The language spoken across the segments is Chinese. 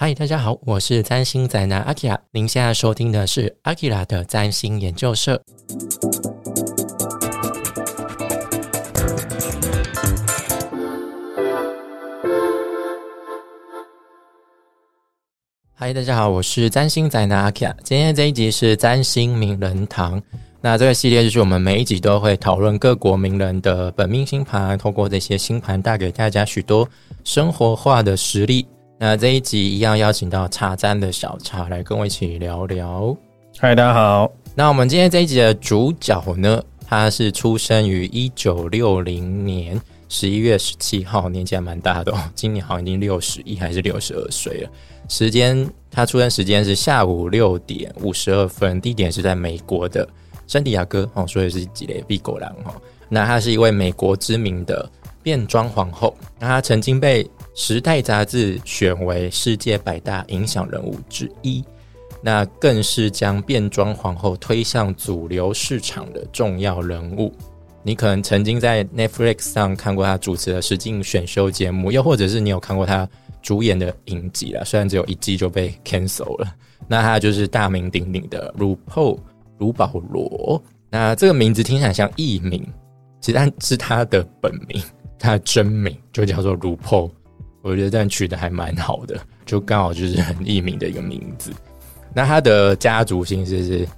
嗨，大家好，我是占星宅男阿 k 拉。您现在收听的是阿 k 拉的占星研究社。嗨，大家好，我是占星宅男阿 k 拉。今天这一集是占星名人堂。那这个系列就是我们每一集都会讨论各国名人的本命星盘，透过这些星盘带给大家许多生活化的实例。那这一集一样邀请到茶站的小茶来跟我一起聊聊。嗨，大家好。那我们今天这一集的主角呢，他是出生于一九六零年十一月十七号，年纪还蛮大的哦，今年好像已经六十一还是六十二岁了。时间他出生时间是下午六点五十二分，地点是在美国的圣地亚哥哦，所以是吉雷比狗狼哈。那她是一位美国知名的变装皇后，那她曾经被。《时代》杂志选为世界百大影响人物之一，那更是将变装皇后推向主流市场的重要人物。你可能曾经在 Netflix 上看过他主持的实境选秀节目，又或者是你有看过他主演的影集了，虽然只有一季就被 cancel 了。那他就是大名鼎鼎的 RuPaul 卢保罗。那这个名字听起来像艺名，其实是他的本名，他的真名就叫做 RuPaul。我觉得这样取的还蛮好的，就刚好就是很艺名的一个名字。那他的家族姓氏是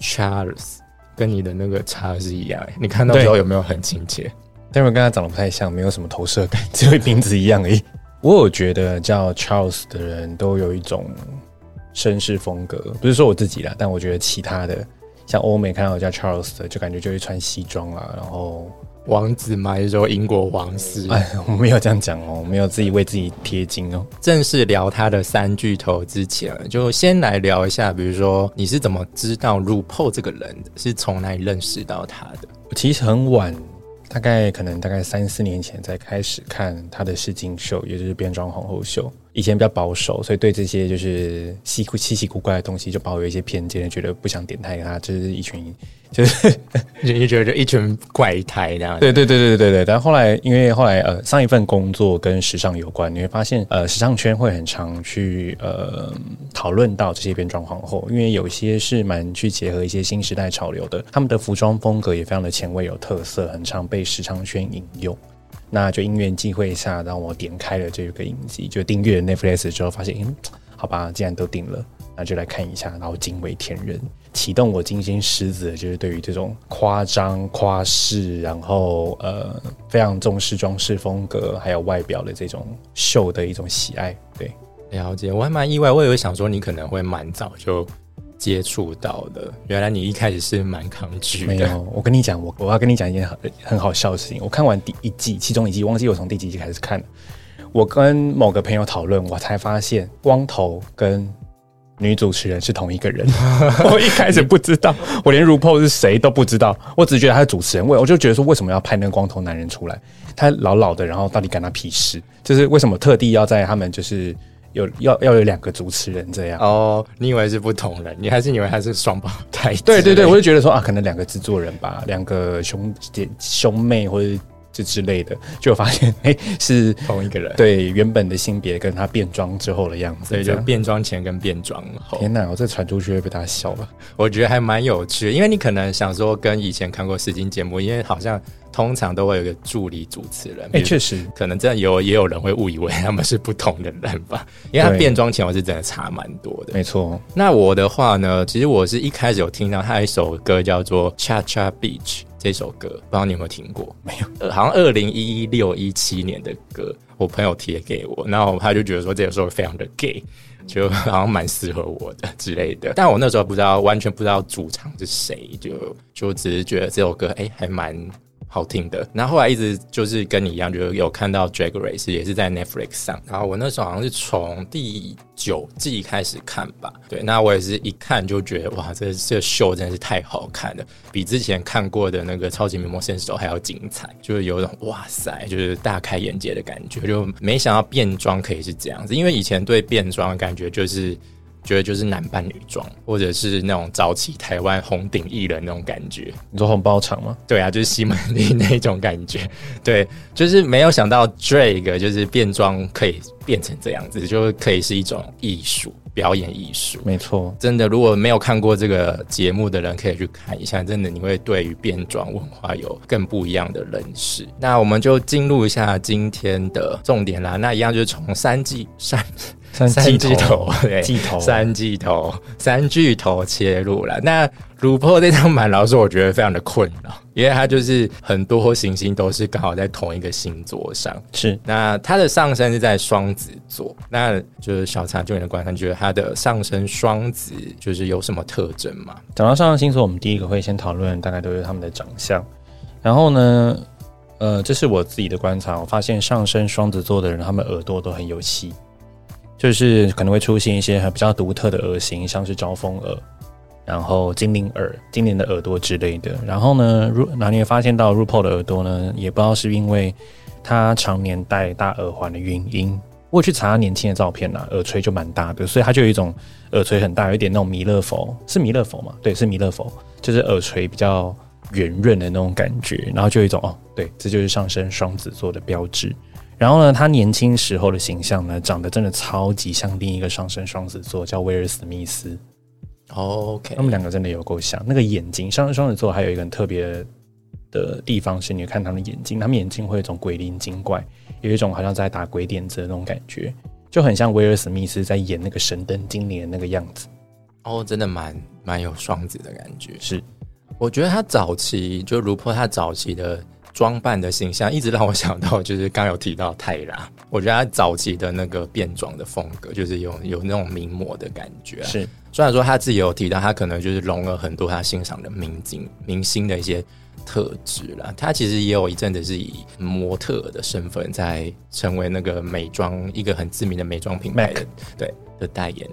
Charles，跟你的那个查是一样。你看到之后有没有很亲切？但是跟他长得不太像，没有什么投射感，只有名字一样而已。我有觉得叫 Charles 的人都有一种绅士风格，不是说我自己啦，但我觉得其他的像欧美看到叫 Charles 的，就感觉就会穿西装啊，然后。王子嘛，就说英国王室。哎，我没有这样讲哦，我没有自己为自己贴金哦。正式聊他的三巨头之前，就先来聊一下，比如说你是怎么知道 RuPaul 这个人的？是从哪里认识到他的？其实很晚。大概可能大概三四年前才开始看他的试镜秀，也就是变装皇后秀。以前比较保守，所以对这些就是稀稀奇古怪的东西就抱有一些偏见，觉得不想点太他，就是一群 就是就觉得就一群怪胎这样。对对对对对对。但后来因为后来呃上一份工作跟时尚有关，你会发现呃时尚圈会很常去呃讨论到这些变装皇后，因为有些是蛮去结合一些新时代潮流的，他们的服装风格也非常的前卫有特色，很常被时尚圈引用。那就因缘际会下，让我点开了这个影集，就订阅 Netflix 之后，发现，嗯，好吧，既然都订了，那就来看一下，然后惊为天人，启动我金星狮子，就是对于这种夸张夸饰，然后呃，非常重视装饰风格，还有外表的这种秀的一种喜爱。对，了解，我还蛮意外，我以为想说你可能会蛮早就。接触到的，原来你一开始是蛮抗拒的。没有，我跟你讲，我我要跟你讲一件很很好笑的事情。我看完第一季，其中一季忘记我从第几集开始看的。我跟某个朋友讨论，我才发现光头跟女主持人是同一个人。我一开始不知道，我连 RuPaul 是谁都不知道，我只觉得他是主持人。我我就觉得说，为什么要派那个光头男人出来？他老老的，然后到底干他屁事？就是为什么特地要在他们就是。有要要有两个主持人这样哦，你以为是不同人，你还是以为他是双胞胎？对对对，我就觉得说啊，可能两个制作人吧，两个兄姐兄妹或者这之类的，就发现哎是同一个人。对，原本的性别跟他变装之后的样子，对，就变装前跟变装后。天哪，我这传出去会被他笑吧？我觉得还蛮有趣，因为你可能想说跟以前看过视听节目，因为好像。通常都会有一个助理主持人，哎，确实，可能真的有也有人会误以为 他们是不同的人吧，因为他变装前我是真的差蛮多的。没错，那我的话呢，其实我是一开始有听到他一首歌叫做《Cha Cha Beach》这首歌，不知道你有没有听过？没有，呃，好像二零一六一七年的歌，我朋友贴给我，然后他就觉得说这首歌非常的 gay，就好像蛮适合我的之类的。但我那时候不知道，完全不知道主唱是谁，就就只是觉得这首歌哎还蛮。好听的，然后后来一直就是跟你一样，就有看到《Drag Race》也是在 Netflix 上。然后我那时候好像是从第九季开始看吧，对，那我也是一看就觉得哇，这这秀真的是太好看了，比之前看过的那个《超级名模选手》还要精彩，就是有种哇塞，就是大开眼界的感觉，就没想到变装可以是这样子，因为以前对变装的感觉就是。觉得就是男扮女装，或者是那种早期台湾红顶艺人那种感觉。你说红包场吗？对啊，就是西门町那种感觉。对，就是没有想到 Drake 就是变装可以变成这样子，就可以是一种艺术。表演艺术，没错，真的，如果没有看过这个节目的人，可以去看一下。真的，你会对于变装文化有更不一样的认识。那我们就进入一下今天的重点啦。那一样就是从三季三三巨头，对，巨头，三巨头，三巨头切入了。那鲁珀这张盘，老师我觉得非常的困扰，因为它就是很多行星都是刚好在同一个星座上。是，那它的上升是在双子座，那就是小茶就你的观察，觉得它的上升双子就是有什么特征吗？讲到上升星座，我们第一个会先讨论大概都是他们的长相。然后呢，呃，这是我自己的观察，我发现上升双子座的人，他们耳朵都很有戏，就是可能会出现一些比较独特的耳型，像是招风耳。然后精灵耳、精灵的耳朵之类的。然后呢，如哪里发现到 RuPaul 的耳朵呢？也不知道是因为他常年戴大耳环的原因。我去查他年轻的照片啦，耳垂就蛮大的，所以他就有一种耳垂很大，有一点那种弥勒佛，是弥勒佛吗？对，是弥勒佛，就是耳垂比较圆润的那种感觉。然后就有一种哦，对，这就是上升双子座的标志。然后呢，他年轻时候的形象呢，长得真的超级像另一个上升双子座，叫威尔史密斯。OK，他们两个真的有够像。那个眼睛，上升双子座还有一个很特别的地方是，你看他们的眼睛，他们眼睛会有一种鬼灵精怪，有一种好像在打鬼点子的那种感觉，就很像威尔史密斯在演那个神灯精灵的那个样子。哦，真的蛮蛮有双子的感觉。是，我觉得他早期就如破他早期的。装扮的形象一直让我想到，就是刚有提到泰拉，我觉得他早期的那个变装的风格，就是有有那种名模的感觉。是，虽然说他自己有提到，他可能就是融了很多他欣赏的明星明星的一些特质了。他其实也有一阵子是以模特的身份在成为那个美妆一个很知名的美妆品牌的对的代言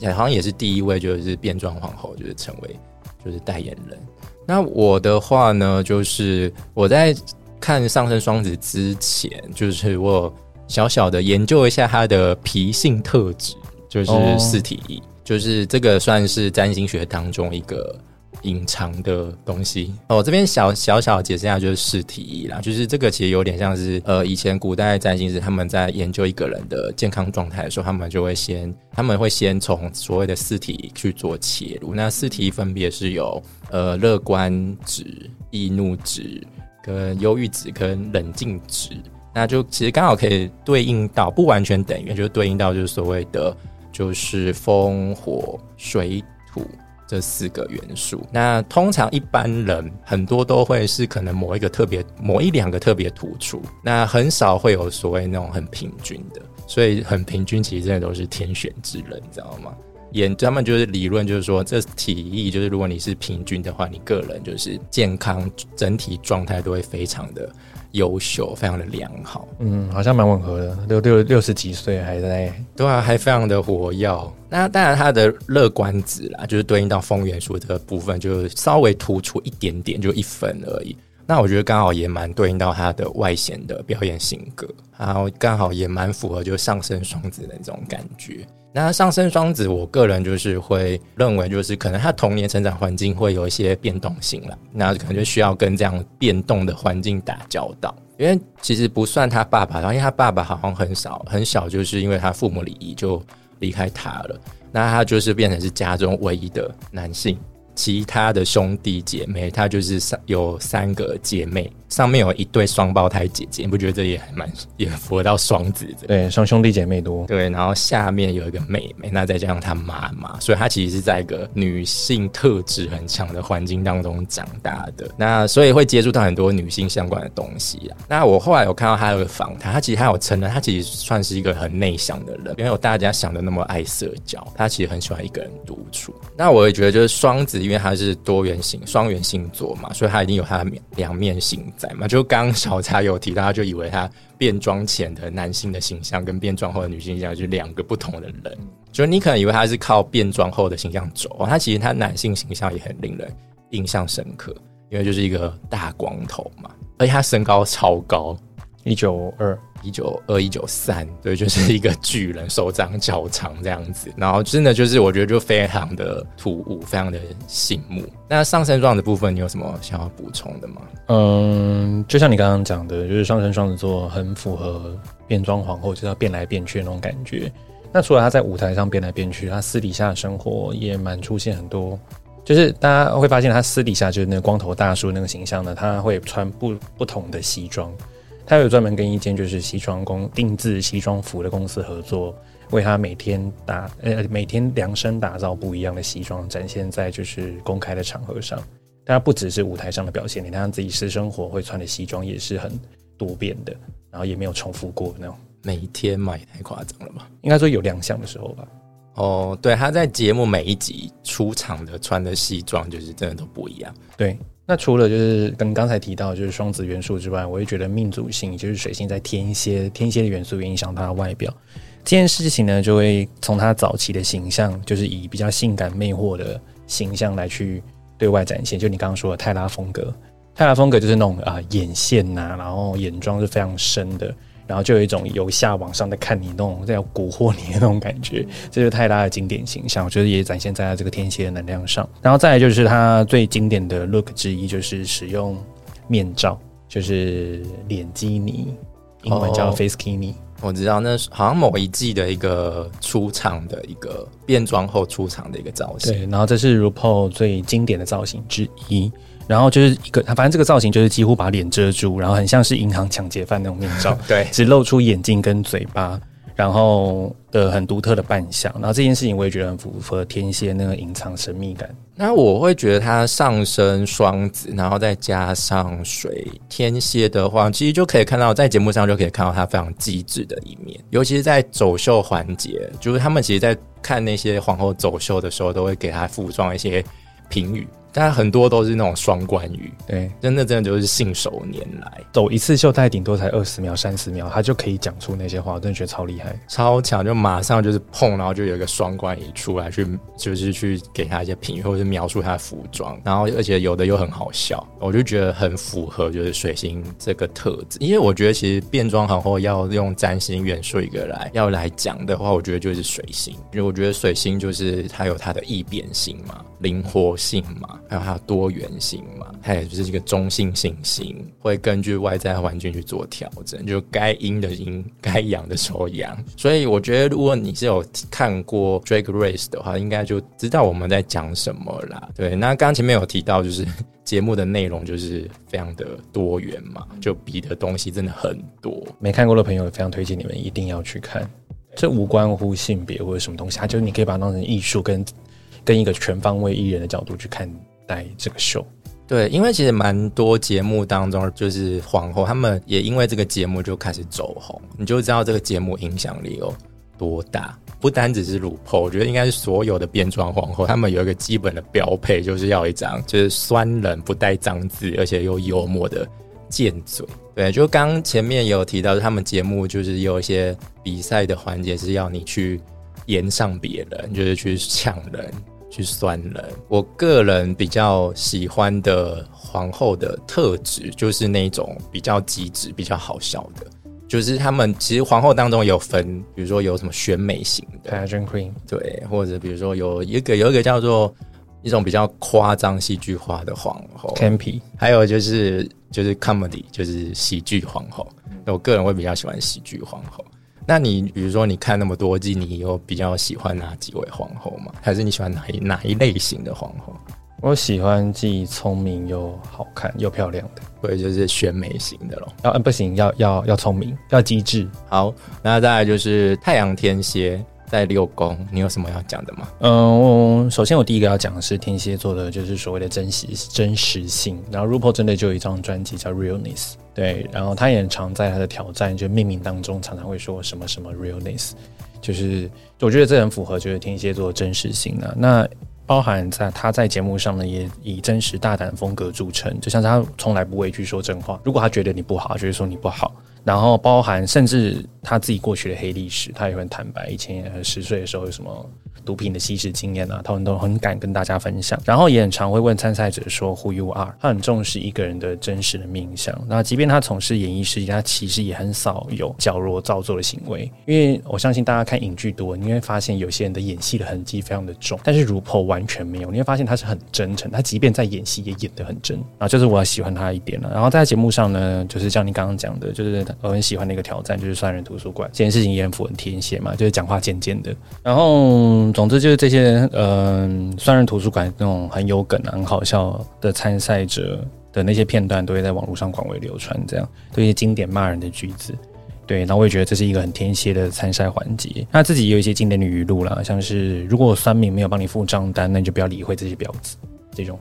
人，好像也是第一位就是变装皇后，就是成为就是代言人。那我的话呢，就是我在看上升双子之前，就是我小小的研究一下他的脾性特质，就是四体一，就是这个算是占星学当中一个。隐藏的东西，我这边小小小解释一下，就是试体啦，就是这个其实有点像是呃，以前古代占星师他们在研究一个人的健康状态的时候，他们就会先他们会先从所谓的四体去做切入。那四体分别是有呃乐观值、易怒值、跟忧郁值、跟冷静值，那就其实刚好可以对应到不完全等于，就对应到就是所谓的就是风火水土。这四个元素，那通常一般人很多都会是可能某一个特别、某一两个特别突出，那很少会有所谓那种很平均的，所以很平均其实真的都是天选之人，你知道吗？演他们就是理论，就是说这体力就是如果你是平均的话，你个人就是健康整体状态都会非常的。优秀，非常的良好。嗯，好像蛮吻合的。六六六十几岁还在，对啊，还非常的活跃。那当然，他的乐观值啦，就是对应到风元素的部分，就稍微突出一点点，就一分而已。那我觉得刚好也蛮对应到他的外显的表演性格，然后刚好也蛮符合就上升双子的那种感觉。那上升双子，我个人就是会认为，就是可能他童年成长环境会有一些变动性了，那可能就需要跟这样变动的环境打交道。因为其实不算他爸爸，然后因为他爸爸好像很少很小，就是因为他父母离异就离开他了，那他就是变成是家中唯一的男性。其他的兄弟姐妹，他就是三有三个姐妹，上面有一对双胞胎姐姐，你不觉得这也还蛮也符合到双子的？对，双兄弟姐妹多。对，然后下面有一个妹妹，那再加上她妈妈，所以她其实是在一个女性特质很强的环境当中长大的。那所以会接触到很多女性相关的东西啊。那我后来有看到她有个访谈，她其实她有承认，她其实算是一个很内向的人，没有大家想的那么爱社交。她其实很喜欢一个人独处。那我也觉得，就是双子。因为她是多元性双元星座嘛，所以她一定有她的两面性嘛。就刚小茶有提到，他就以为他变装前的男性的形象跟变装后的女性形象是两个不同的人。就你可能以为他是靠变装后的形象走，他其实他男性形象也很令人印象深刻，因为就是一个大光头嘛，而且他身高超高，一九二。一九二一九三，对，就是一个巨人，手掌脚长这样子，然后真的就是我觉得就非常的突兀，非常的醒目。那上升状的部分，你有什么想要补充的吗？嗯，就像你刚刚讲的，就是上升双子座很符合变装皇后就是要变来变去那种感觉。那除了他在舞台上变来变去，他私底下的生活也蛮出现很多。就是大家会发现，他私底下就是那个光头大叔那个形象呢，他会穿不不同的西装，他有专门跟一间就是西装工定制西装服的公司合作，为他每天打呃每天量身打造不一样的西装，展现在就是公开的场合上。但他不只是舞台上的表现，你看他自己私生活会穿的西装也是很多变的，然后也没有重复过那种。每天嘛也太夸张了吧？应该说有亮相的时候吧。哦，对，他在节目每一集出场的穿的西装，就是真的都不一样。对，那除了就是跟刚才提到就是双子元素之外，我也觉得命主星就是水星在天蝎，天蝎的元素影响他的外表。这件事情呢，就会从他早期的形象，就是以比较性感魅惑的形象来去对外展现。就你刚刚说的泰拉风格，泰拉风格就是那种啊眼线呐，然后眼妆是非常深的。然后就有一种由下往上的看你那种在蛊惑你的那种感觉，这是泰拉的经典形象，我觉得也展现在他这个天蝎的能量上。然后再来就是他最经典的 look 之一，就是使用面罩，就是脸基尼，英文叫 face kini。我知道，那是好像某一季的一个出场的一个变装后出场的一个造型。对，然后这是 RuPaul 最经典的造型之一。然后就是一个，反正这个造型就是几乎把脸遮住，然后很像是银行抢劫犯那种面罩，对，只露出眼睛跟嘴巴，然后的很独特的扮相。然后这件事情我也觉得很符合天蝎那个隐藏神秘感。那我会觉得它上升双子，然后再加上水天蝎的话，其实就可以看到在节目上就可以看到它非常机智的一面，尤其是在走秀环节，就是他们其实，在看那些皇后走秀的时候，都会给她服装一些评语。但很多都是那种双关语，对，真的真的就是信手拈来，走一次秀，大概顶多才二十秒、三十秒，他就可以讲出那些话，我真的觉得超厉害、超强，就马上就是碰，然后就有一个双关语出来，去就是去给他一些评语，或者是描述他的服装，然后而且有的又很好笑，我就觉得很符合就是水星这个特质，因为我觉得其实变装皇后要用占星元素一个来要来讲的话，我觉得就是水星，因为我觉得水星就是它有它的易变性嘛，灵活性嘛。还有它多元性嘛，它也就是一个中性性型，会根据外在环境去做调整，就该阴的阴，该阳的时候阳。所以我觉得，如果你是有看过《Drag Race》的话，应该就知道我们在讲什么啦。对，那刚前面有提到，就是 节目的内容就是非常的多元嘛，就比的东西真的很多。没看过的朋友，非常推荐你们一定要去看。这无关乎性别或者什么东西，它就是你可以把它当成艺术，跟跟一个全方位艺人的角度去看。带这个秀，对，因为其实蛮多节目当中，就是皇后他们也因为这个节目就开始走红，你就知道这个节目影响力有多大。不单只是乳泡，我觉得应该是所有的变装皇后，他们有一个基本的标配，就是要一张就是酸冷不带脏字，而且又幽默的贱嘴。对，就刚前面有提到，他们节目就是有一些比赛的环节是要你去延上别人，就是去抢人。去酸人，我个人比较喜欢的皇后的特质就是那种比较机智、比较好笑的。就是他们其实皇后当中有分，比如说有什么选美型的，pageant queen，对，或者比如说有一个有一个叫做一种比较夸张戏剧化的皇后，campy，还有就是就是 comedy，就是喜剧皇后。我个人会比较喜欢喜剧皇后。那你比如说，你看那么多季，你有比较喜欢哪几位皇后吗？还是你喜欢哪一哪一类型的皇后？我喜欢既聪明又好看又漂亮的，对，就是选美型的咯。要不行，要要要聪明，要机智。好，那再来就是太阳天蝎。在六宫，你有什么要讲的吗？嗯，首先我第一个要讲的是天蝎座的，就是所谓的真实真实性。然后 RuPaul 真的就有一张专辑叫 Realness，对，然后他也常在他的挑战就命名当中常常会说什么什么 Realness，就是我觉得这很符合就是天蝎座的真实性啊。那包含在他在节目上呢，也以真实大胆风格著称，就像他从来不畏惧说真话。如果他觉得你不好，就是说你不好。然后包含甚至他自己过去的黑历史，他也会坦白，以前十岁的时候有什么。毒品的吸食经验啊，他们都很敢跟大家分享，然后也很常会问参赛者说 “Who you are”，他很重视一个人的真实的面相。那即便他从事演艺事业，他其实也很少有矫揉造作的行为。因为我相信大家看影剧多，你会发现有些人的演戏的痕迹非常的重，但是如破完全没有，你会发现他是很真诚，他即便在演戏也演得很真啊，就是我喜欢他一点了。然后在节目上呢，就是像你刚刚讲的，就是我很喜欢的一个挑战，就是双人图书馆这件事情也很符合天蝎嘛，就是讲话尖尖的，然后。总之就是这些，嗯，双人图书馆那种很有梗、很好笑的参赛者的那些片段，都会在网络上广为流传。这样，这些经典骂人的句子，对，那我也觉得这是一个很天蝎的参赛环节。那自己有一些经典的语录啦，像是如果酸民没有帮你付账单，那你就不要理会这些婊子，这种。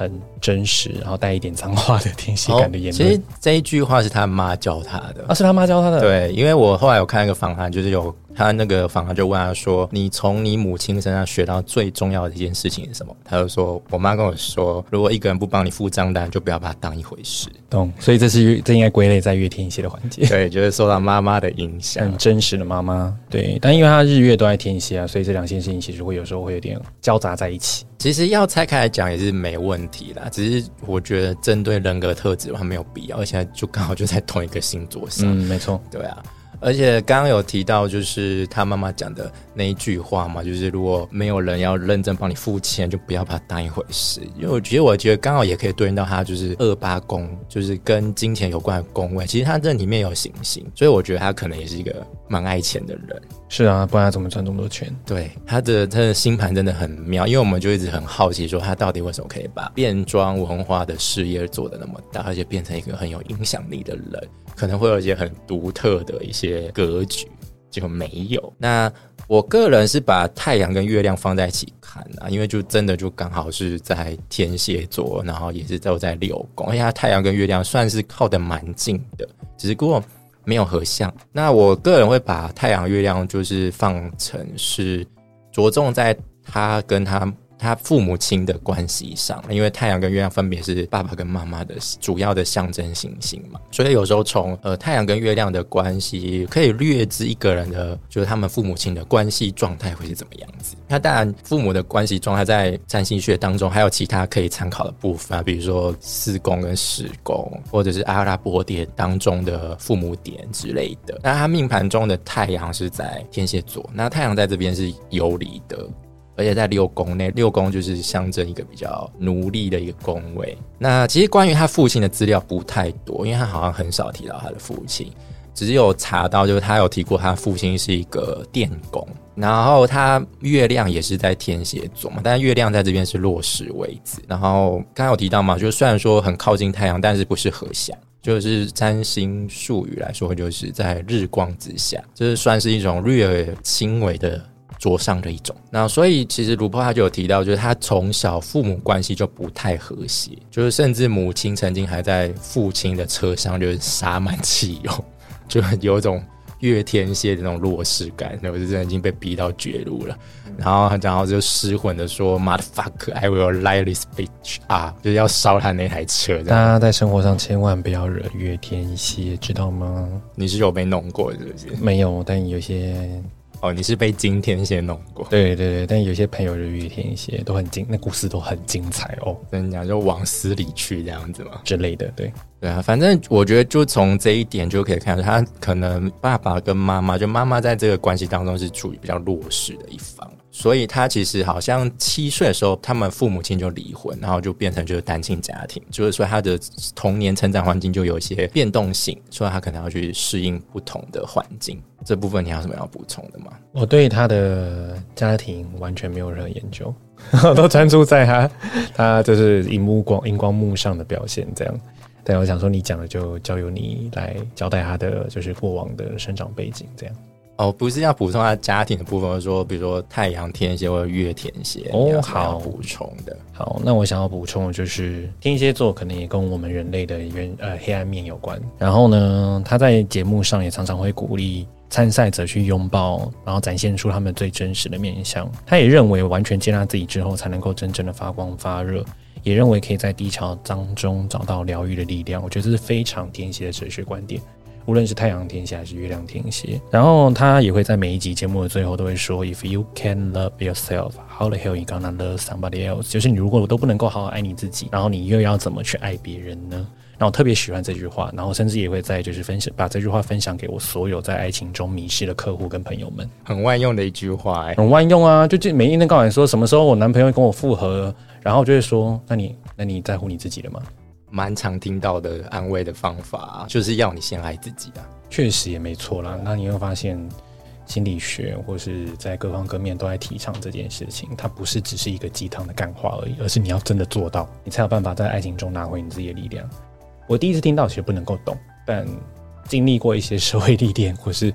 很真实，然后带一点脏话的 天蝎感的言论。其实这一句话是他妈教他的啊，是他妈教他的。对，因为我后来有看一个访谈，就是有他那个访谈就问他说：“你从你母亲身上学到最重要的一件事情是什么？”他就说：“我妈跟我说，如果一个人不帮你付账单，就不要把他当一回事。”懂。所以这是这应该归类在月天蝎的环节。对，就是受到妈妈的影响，很真实的妈妈。对，但因为他日月都在天蝎啊，所以这两件事情其实会有时候会有点交杂在一起。其实要拆开来讲也是没问题啦，只是我觉得针对人格特质的话没有必要，而且就刚好就在同一个星座上。嗯，没错，对啊。而且刚刚有提到，就是他妈妈讲的那一句话嘛，就是如果没有人要认真帮你付钱，就不要把它当一回事。因为我觉得，我觉得刚好也可以对应到他，就是二八宫，就是跟金钱有关的宫位。其实他这里面有行星，所以我觉得他可能也是一个蛮爱钱的人。是啊，不然他怎么赚这么多钱？对，他的他的星盘真的很妙，因为我们就一直很好奇，说他到底为什么可以把变装文化的事业做得那么大，而且变成一个很有影响力的人。可能会有一些很独特的一些格局，就没有。那我个人是把太阳跟月亮放在一起看啊，因为就真的就刚好是在天蝎座，然后也是都在六宫，而且太阳跟月亮算是靠得蛮近的，只不过没有合相。那我个人会把太阳、月亮就是放成是着重在他跟他。他父母亲的关系上，因为太阳跟月亮分别是爸爸跟妈妈的主要的象征行星嘛，所以有时候从呃太阳跟月亮的关系，可以略知一个人的，就是他们父母亲的关系状态会是怎么样子。那当然，父母的关系状态在占星学当中还有其他可以参考的部分，比如说四宫跟十宫，或者是阿拉伯点当中的父母点之类的。那他命盘中的太阳是在天蝎座，那太阳在这边是游离的。而且在六宫内，六宫就是象征一个比较奴隶的一个宫位。那其实关于他父亲的资料不太多，因为他好像很少提到他的父亲，只有查到就是他有提过他父亲是一个电工，然后他月亮也是在天蝎座嘛，但月亮在这边是落实位置。然后刚刚有提到嘛，就虽然说很靠近太阳，但是不是合相，就是占星术语来说，就是在日光之下，就是算是一种略轻微的。桌上的一种，那所以其实卢波他就有提到，就是他从小父母关系就不太和谐，就是甚至母亲曾经还在父亲的车上就是洒满汽油，就有一种月天蝎的那种弱势感，那我就真的已经被逼到绝路了。然后然后就失魂的说：“Motherfucker，I will light this bitch 啊！”就是要烧他那台车。大家在生活上千万不要惹月天蝎，知道吗？你是有被弄过是不是？没有，但有些。哦，你是被金天蝎弄过？对对对，但有些朋友就雨天蝎都很精，那故事都很精彩哦。跟你讲，就往死里去这样子嘛之类的。对对啊，反正我觉得就从这一点就可以看出，他可能爸爸跟妈妈，就妈妈在这个关系当中是处于比较弱势的一方。所以他其实好像七岁的时候，他们父母亲就离婚，然后就变成就是单亲家庭。就是说他的童年成长环境就有一些变动性，所以他可能要去适应不同的环境。这部分你还有什么要补充的吗？我对他的家庭完全没有任何研究，都专注在他他就是荧幕光荧光幕上的表现这样。但我想说，你讲的就交由你来交代他的就是过往的生长背景这样。哦，不是要补充他家庭的部分，说比如说太阳天蝎或者月天蝎哦，好补充的。好，那我想要补充的就是天蝎座可能也跟我们人类的原呃黑暗面有关。然后呢，他在节目上也常常会鼓励参赛者去拥抱，然后展现出他们最真实的面相。他也认为完全接纳自己之后，才能够真正的发光发热。也认为可以在低潮当中找到疗愈的力量。我觉得这是非常天蝎的哲学观点。无无论是太阳天蝎还是月亮天蝎。然后他也会在每一集节目的最后都会说：“If you can love yourself, how the hell you gonna love somebody else？” 就是你如果都不能够好好爱你自己，然后你又要怎么去爱别人呢？然后我特别喜欢这句话，然后甚至也会在就是分享把这句话分享给我所有在爱情中迷失的客户跟朋友们。很万用的一句话、哎，很万用啊！就就每一天告诉你说什么时候我男朋友跟我复合，然后就会说：“那你那你在乎你自己了吗蛮常听到的安慰的方法，就是要你先爱自己啊。？”确实也没错啦。那你会发现，心理学或是在各方各面都在提倡这件事情，它不是只是一个鸡汤的干话而已，而是你要真的做到，你才有办法在爱情中拿回你自己的力量。我第一次听到，其实不能够懂，但经历过一些社会历练或是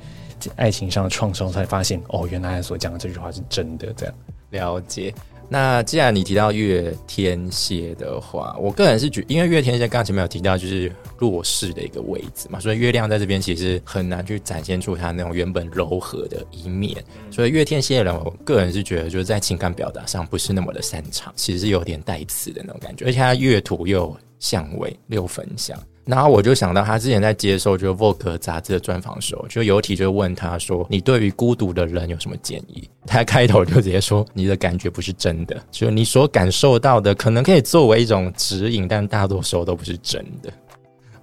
爱情上的创伤，才发现哦，原来所讲的这句话是真的。这样，了解。那既然你提到月天蝎的话，我个人是觉，因为月天蝎刚才前面有提到就是弱势的一个位置嘛，所以月亮在这边其实很难去展现出它那种原本柔和的一面。所以月天蝎的人，我个人是觉得就是在情感表达上不是那么的擅长，其实是有点带刺的那种感觉，而且他月土又有相位六分相。然后我就想到，他之前在接受就《Vogue》杂志的专访的时候，就有一题就问他说：“你对于孤独的人有什么建议？” 他开头就直接说：“你的感觉不是真的，就你所感受到的，可能可以作为一种指引，但大多时候都不是真的。”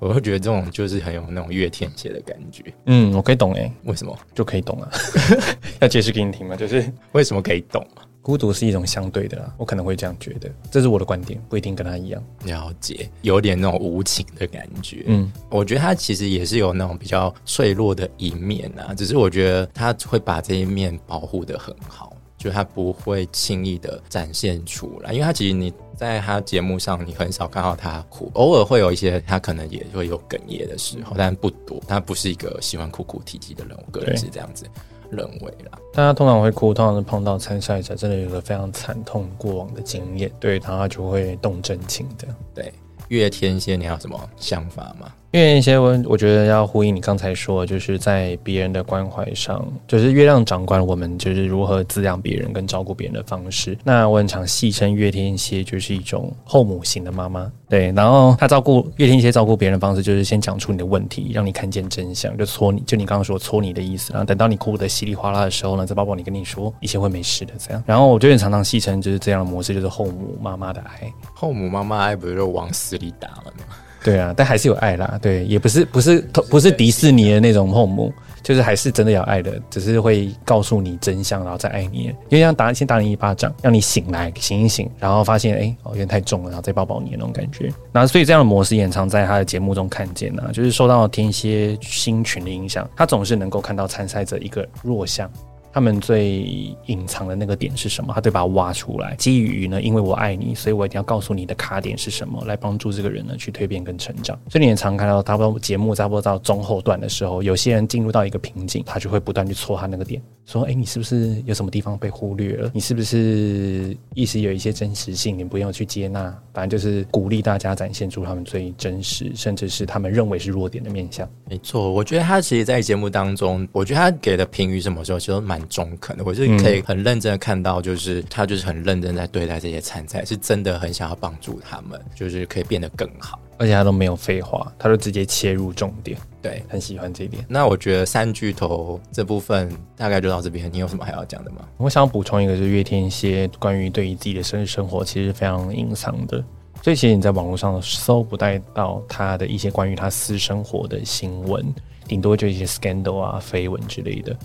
我会觉得这种就是很有那种月天蝎的感觉。嗯，我可以懂诶，为什么？就可以懂了。要解释给你听吗？就是为什么可以懂？孤独是一种相对的啦，我可能会这样觉得，这是我的观点，不一定跟他一样。了解，有点那种无情的感觉。嗯，我觉得他其实也是有那种比较脆弱的一面啊，只是我觉得他会把这一面保护的很好，就他不会轻易的展现出来，因为他其实你在他节目上你很少看到他哭，偶尔会有一些他可能也会有哽咽的时候，但不多。他不是一个喜欢哭哭啼啼的人，我个人是这样子认为啦。大家通常会哭，通常是碰到参赛者真的有个非常惨痛过往的经验，对他就会动真情的。对，月天蝎，你还有什么想法吗？因为一些我我觉得要呼应你刚才说，就是在别人的关怀上，就是月亮掌管我们就是如何滋养别人跟照顾别人的方式。那我很常戏称月天蝎就是一种后母型的妈妈，对。然后她照顾月天蝎照顾别人的方式，就是先讲出你的问题，让你看见真相，就搓你，就你刚刚说搓你的意思。然后等到你哭得稀里哗啦的时候呢，再抱抱你，跟你说一切会没事的这样。然后我就很常常戏称就是这样的模式，就是后母妈妈的爱。后母妈妈爱不是就往死里打了吗？对啊，但还是有爱啦。对，也不是不是不是迪士尼的那种后母，就是还是真的有爱的，只是会告诉你真相，然后再爱你。因为像打先打你一巴掌，让你醒来醒一醒，然后发现哎哦有点太重了，然后再抱抱你那种感觉。那所以这样的模式也常在他的节目中看见啊，就是受到天蝎星群的影响，他总是能够看到参赛者一个弱项。他们最隐藏的那个点是什么？他得把它挖出来。基于呢，因为我爱你，所以我一定要告诉你的卡点是什么，来帮助这个人呢去蜕变跟成长。所以你也常看到，差不多节目差不多到中后段的时候，有些人进入到一个瓶颈，他就会不断去戳他那个点，说：“哎，你是不是有什么地方被忽略了？你是不是意识有一些真实性？你不用去接纳，反正就是鼓励大家展现出他们最真实，甚至是他们认为是弱点的面相。没错，我觉得他其实，在节目当中，我觉得他给的评语什么时候其实蛮蛮中肯的。我是可以很认真的看到，就是他就是很认真在对待这些参赛，是真的很想要帮助他们，就是可以变得更好。而且他都没有废话，他就直接切入重点，对，很喜欢这一点。那我觉得三巨头这部分大概就到这边，你有什么还要讲的吗？我想要补充一个，就是月天蝎关于对于自己的生日生活，其实非常隐藏的。所以其实你在网络上搜不带到他的一些关于他私生活的新闻，顶多就一些 scandal 啊、绯闻之类的。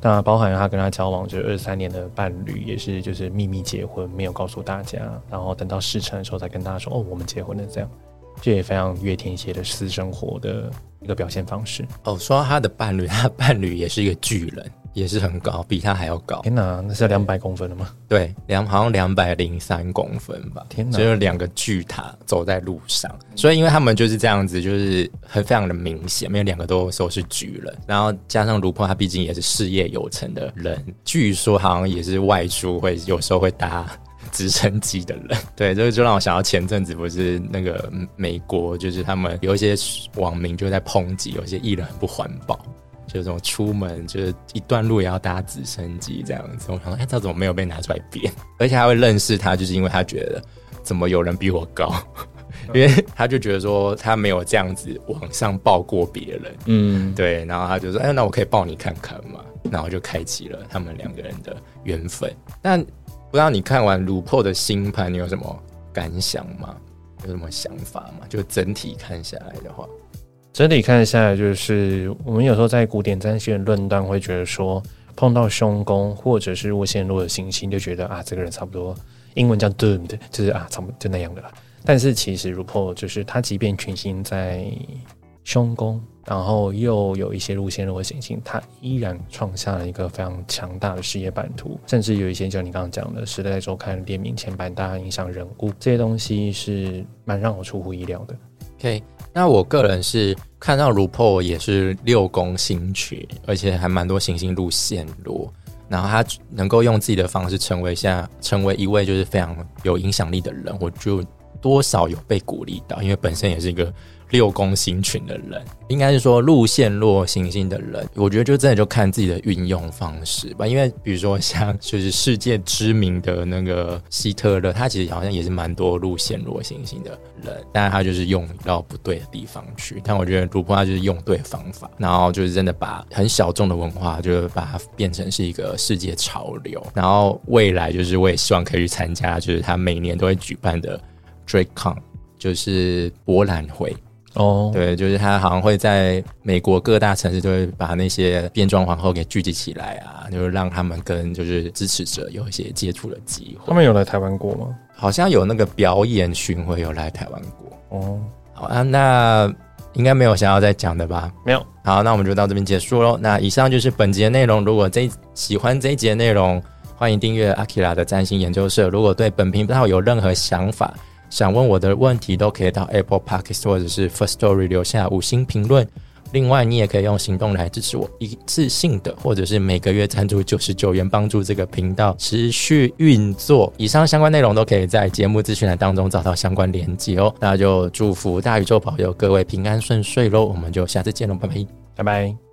那包含他跟他交往就是二三年的伴侣，也是就是秘密结婚，没有告诉大家，然后等到事成的时候才跟大家说：“哦，我们结婚了。”这样，这也非常月天蝎的私生活的一个表现方式。哦，说到他的伴侣，他的伴侣也是一个巨人，也是很高，比他还要高。天哪，那是两百公分了吗？对，两好像两百零三公分吧。天哪就是两个巨塔走在路上，所以因为他们就是这样子，就是很非常的明显，因为两个都说是巨人，然后加上卢珀他毕竟也是事业有成的人，据说好像也是外出会有时候会搭。直升机的人，对，这个就让我想到前阵子不是那个嗯美国，就是他们有一些网民就在抨击有一些艺人很不环保，就是这种出门就是一段路也要搭直升机这样子。我想说，哎，他怎么没有被拿出来编？而且他会认识他，就是因为他觉得怎么有人比我高，因为他就觉得说他没有这样子往上抱过别人，嗯，对，然后他就说，哎，那我可以抱你看看嘛，然后就开启了他们两个人的缘分。但不知道你看完鲁珀的星盘，你有什么感想吗？有什么想法吗？就整体看下来的话，整体看下来，就是我们有时候在古典占星论断会觉得说，碰到凶宫或者是落陷落的行星，就觉得啊，这个人差不多，英文叫 doomed，就是啊，差不多就那样的啦。但是其实如破就是他，即便群星在凶宫，然后又有一些路线落的行星，他依然创下了一个非常强大的事业版图，甚至有一些，就你刚刚讲的《时代周刊》列名前百大影响人物，这些东西是蛮让我出乎意料的。OK，那我个人是看到 RuPaul 也是六宫星群，而且还蛮多行星路线路，然后他能够用自己的方式成为现在成为一位就是非常有影响力的人，我就多少有被鼓励到，因为本身也是一个。六宫星群的人，应该是说路线落行星的人，我觉得就真的就看自己的运用方式吧。因为比如说像就是世界知名的那个希特勒，他其实好像也是蛮多路线落行星的人，但是他就是用到不对的地方去。但我觉得卢普他就是用对方法，然后就是真的把很小众的文化，就是把它变成是一个世界潮流。然后未来就是我也希望可以去参加，就是他每年都会举办的 DrakeCon，就是博览会。哦，对，就是他好像会在美国各大城市都会把那些变装皇后给聚集起来啊，就是让他们跟就是支持者有一些接触的机会。他们有来台湾过吗？好像有那个表演巡回有来台湾过。哦，好啊，那应该没有想要再讲的吧？没有。好，那我们就到这边结束喽。那以上就是本集的内容。如果这喜欢这一集的内容，欢迎订阅阿 k i r a 的占星研究社。如果对本频道有任何想法，想问我的问题都可以到 Apple Podcast 或者是 First Story 留下五星评论。另外，你也可以用行动来支持我，一次性的或者是每个月赞助九十九元，帮助这个频道持续运作。以上相关内容都可以在节目资讯栏当中找到相关连接哦。那就祝福大宇宙保佑各位平安顺遂喽！我们就下次见喽，拜拜，拜拜。